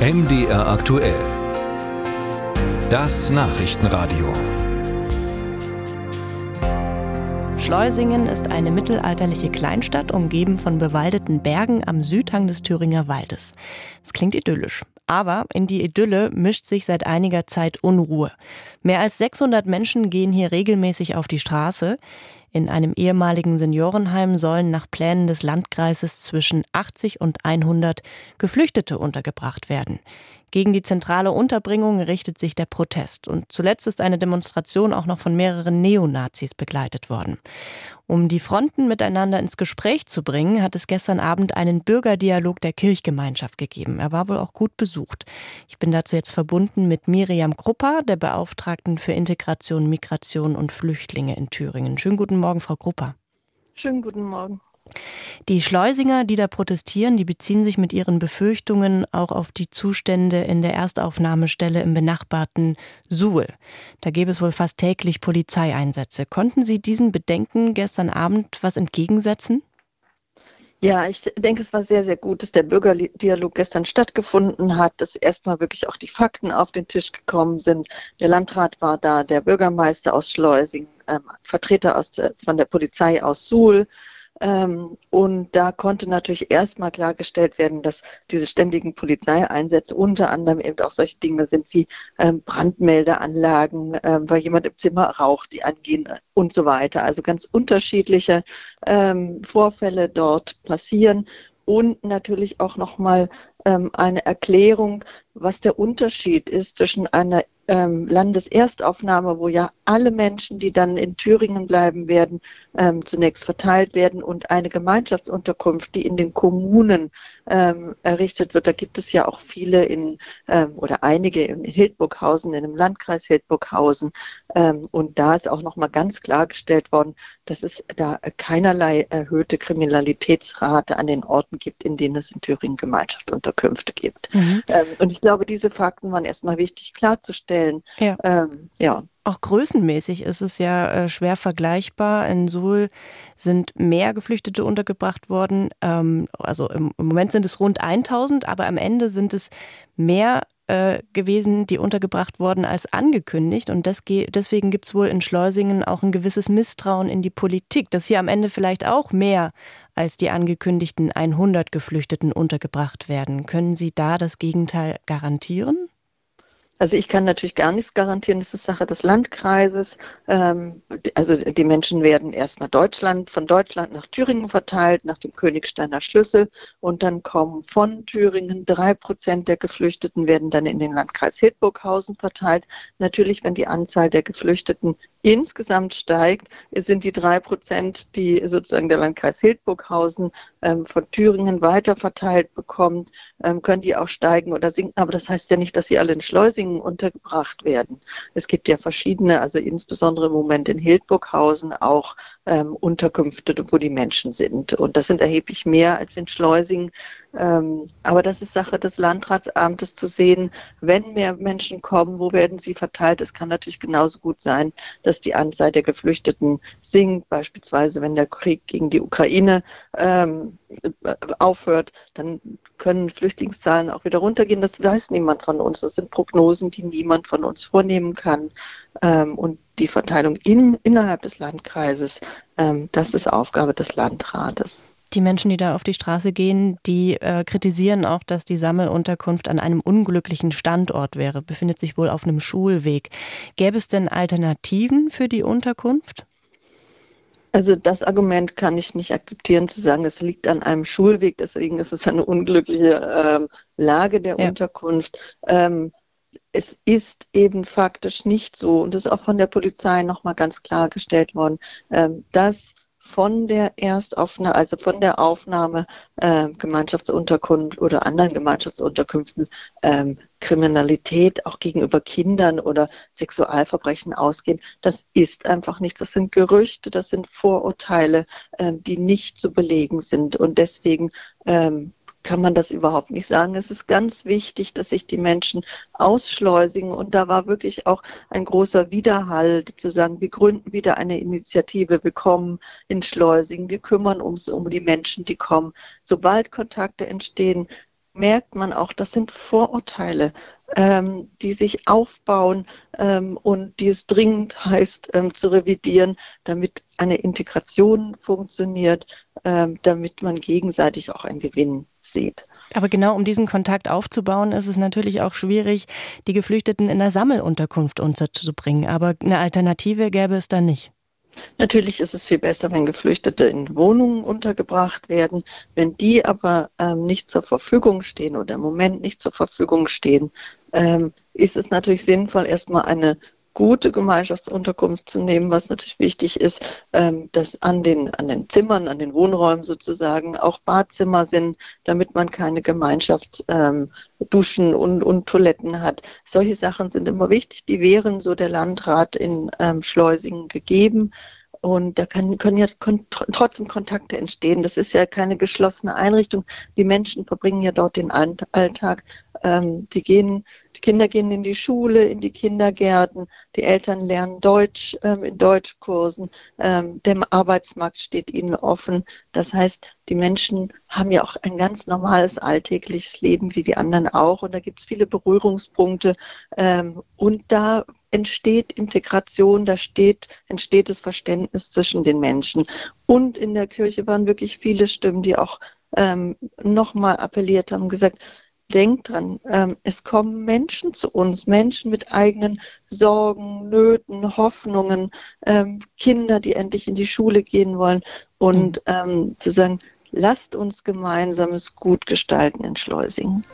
MDR aktuell. Das Nachrichtenradio. Schleusingen ist eine mittelalterliche Kleinstadt, umgeben von bewaldeten Bergen am Südhang des Thüringer Waldes. Es klingt idyllisch. Aber in die Idylle mischt sich seit einiger Zeit Unruhe. Mehr als 600 Menschen gehen hier regelmäßig auf die Straße. In einem ehemaligen Seniorenheim sollen nach Plänen des Landkreises zwischen 80 und 100 Geflüchtete untergebracht werden. Gegen die zentrale Unterbringung richtet sich der Protest. Und zuletzt ist eine Demonstration auch noch von mehreren Neonazis begleitet worden. Um die Fronten miteinander ins Gespräch zu bringen, hat es gestern Abend einen Bürgerdialog der Kirchgemeinschaft gegeben. Er war wohl auch gut besucht. Ich bin dazu jetzt verbunden mit Miriam Krupper, der Beauftragten für Integration, Migration und Flüchtlinge in Thüringen. Schönen guten Morgen, Frau Krupper. Schönen guten Morgen. Die Schleusinger, die da protestieren, die beziehen sich mit ihren Befürchtungen auch auf die Zustände in der Erstaufnahmestelle im benachbarten Suhl. Da gäbe es wohl fast täglich Polizeieinsätze. Konnten Sie diesen Bedenken gestern Abend was entgegensetzen? Ja, ich denke, es war sehr, sehr gut, dass der Bürgerdialog gestern stattgefunden hat, dass erstmal wirklich auch die Fakten auf den Tisch gekommen sind. Der Landrat war da, der Bürgermeister aus Schleusing, ähm, Vertreter aus, von der Polizei aus Suhl, und da konnte natürlich erstmal klargestellt werden, dass diese ständigen Polizeieinsätze unter anderem eben auch solche Dinge sind wie ähm, Brandmeldeanlagen, ähm, weil jemand im Zimmer raucht, die angehen und so weiter. Also ganz unterschiedliche ähm, Vorfälle dort passieren und natürlich auch nochmal ähm, eine Erklärung, was der Unterschied ist zwischen einer ähm, Landeserstaufnahme, wo ja alle Menschen, die dann in Thüringen bleiben werden, ähm, zunächst verteilt werden und eine Gemeinschaftsunterkunft, die in den Kommunen ähm, errichtet wird. Da gibt es ja auch viele in ähm, oder einige in Hildburghausen, in dem Landkreis Hildburghausen. Ähm, und da ist auch nochmal ganz klargestellt worden, dass es da keinerlei erhöhte Kriminalitätsrate an den Orten gibt, in denen es in Thüringen Gemeinschaftsunterkünfte gibt. Mhm. Ähm, und ich glaube, diese Fakten waren erstmal wichtig klarzustellen stellen. Ja. Ähm, ja. Auch größenmäßig ist es ja äh, schwer vergleichbar. In Suhl sind mehr Geflüchtete untergebracht worden. Ähm, also im, im, Moment sind es rund 1000, aber am Ende sind es mehr äh, gewesen, die untergebracht wurden, als angekündigt. Und deswegen gibt es wohl in Schleusingen auch ein gewisses Misstrauen in die Politik, dass hier am Ende vielleicht auch mehr als die angekündigten 100 Geflüchteten untergebracht werden. Können Sie da das Gegenteil garantieren? Also ich kann natürlich gar nichts garantieren, das ist Sache des Landkreises. Ähm, also die Menschen werden erstmal Deutschland, von Deutschland nach Thüringen verteilt, nach dem Königsteiner Schlüssel und dann kommen von Thüringen drei Prozent der Geflüchteten werden dann in den Landkreis Hildburghausen verteilt. Natürlich, wenn die Anzahl der Geflüchteten insgesamt steigt, sind die drei Prozent, die sozusagen der Landkreis Hildburghausen ähm, von Thüringen weiterverteilt bekommt, ähm, können die auch steigen oder sinken. Aber das heißt ja nicht, dass sie alle in Schleusingen untergebracht werden. Es gibt ja verschiedene, also insbesondere im Moment in Hildburghausen auch ähm, Unterkünfte, wo die Menschen sind. Und das sind erheblich mehr als in Schleusingen. Ähm, aber das ist Sache des Landratsamtes zu sehen, wenn mehr Menschen kommen, wo werden sie verteilt. Es kann natürlich genauso gut sein, dass die Anzahl der Geflüchteten sinkt, beispielsweise wenn der Krieg gegen die Ukraine ähm, aufhört, dann können Flüchtlingszahlen auch wieder runtergehen. Das weiß niemand von uns. Das sind Prognosen, die niemand von uns vornehmen kann. Ähm, und die Verteilung in, innerhalb des Landkreises, ähm, das ist Aufgabe des Landrates. Die Menschen, die da auf die Straße gehen, die äh, kritisieren auch, dass die Sammelunterkunft an einem unglücklichen Standort wäre, befindet sich wohl auf einem Schulweg. Gäbe es denn Alternativen für die Unterkunft? Also das Argument kann ich nicht akzeptieren, zu sagen, es liegt an einem Schulweg, deswegen ist es eine unglückliche ähm, Lage der ja. Unterkunft. Ähm, es ist eben faktisch nicht so, und das ist auch von der Polizei nochmal ganz klargestellt worden, ähm, dass von der Erstaufnahme, also von der Aufnahme äh, Gemeinschaftsunterkunft oder anderen Gemeinschaftsunterkünften ähm, Kriminalität auch gegenüber Kindern oder Sexualverbrechen ausgehen. Das ist einfach nichts. Das sind Gerüchte, das sind Vorurteile, ähm, die nicht zu belegen sind. Und deswegen ähm, kann man das überhaupt nicht sagen. Es ist ganz wichtig, dass sich die Menschen ausschleusigen. Und da war wirklich auch ein großer Widerhall, zu sagen, wir gründen wieder eine Initiative, wir kommen in Schleusingen, wir kümmern uns um die Menschen, die kommen. Sobald Kontakte entstehen, merkt man auch, das sind Vorurteile, ähm, die sich aufbauen ähm, und die es dringend heißt ähm, zu revidieren, damit eine Integration funktioniert, ähm, damit man gegenseitig auch einen Gewinn sieht. Aber genau um diesen Kontakt aufzubauen, ist es natürlich auch schwierig, die Geflüchteten in der Sammelunterkunft unterzubringen. Aber eine Alternative gäbe es da nicht. Natürlich ist es viel besser, wenn Geflüchtete in Wohnungen untergebracht werden. Wenn die aber ähm, nicht zur Verfügung stehen oder im Moment nicht zur Verfügung stehen, ähm, ist es natürlich sinnvoll, erstmal eine gute Gemeinschaftsunterkunft zu nehmen, was natürlich wichtig ist, ähm, dass an den, an den Zimmern, an den Wohnräumen sozusagen auch Badzimmer sind, damit man keine Gemeinschaftsduschen ähm, und, und Toiletten hat. Solche Sachen sind immer wichtig. Die wären so der Landrat in ähm, Schleusingen gegeben. Und da kann, können ja trotzdem Kontakte entstehen. Das ist ja keine geschlossene Einrichtung. Die Menschen verbringen ja dort den Alltag. Ähm, die gehen die Kinder gehen in die Schule, in die Kindergärten, die Eltern lernen Deutsch ähm, in Deutschkursen, ähm, der Arbeitsmarkt steht ihnen offen. Das heißt, die Menschen haben ja auch ein ganz normales alltägliches Leben wie die anderen auch und da gibt es viele Berührungspunkte ähm, und da entsteht Integration, da steht, entsteht das Verständnis zwischen den Menschen. Und in der Kirche waren wirklich viele Stimmen, die auch ähm, nochmal appelliert haben, gesagt, denkt dran, ähm, es kommen Menschen zu uns, Menschen mit eigenen Sorgen, Nöten, Hoffnungen, ähm, Kinder, die endlich in die Schule gehen wollen und mhm. ähm, zu sagen, lasst uns gemeinsames Gut gestalten in Schleusingen.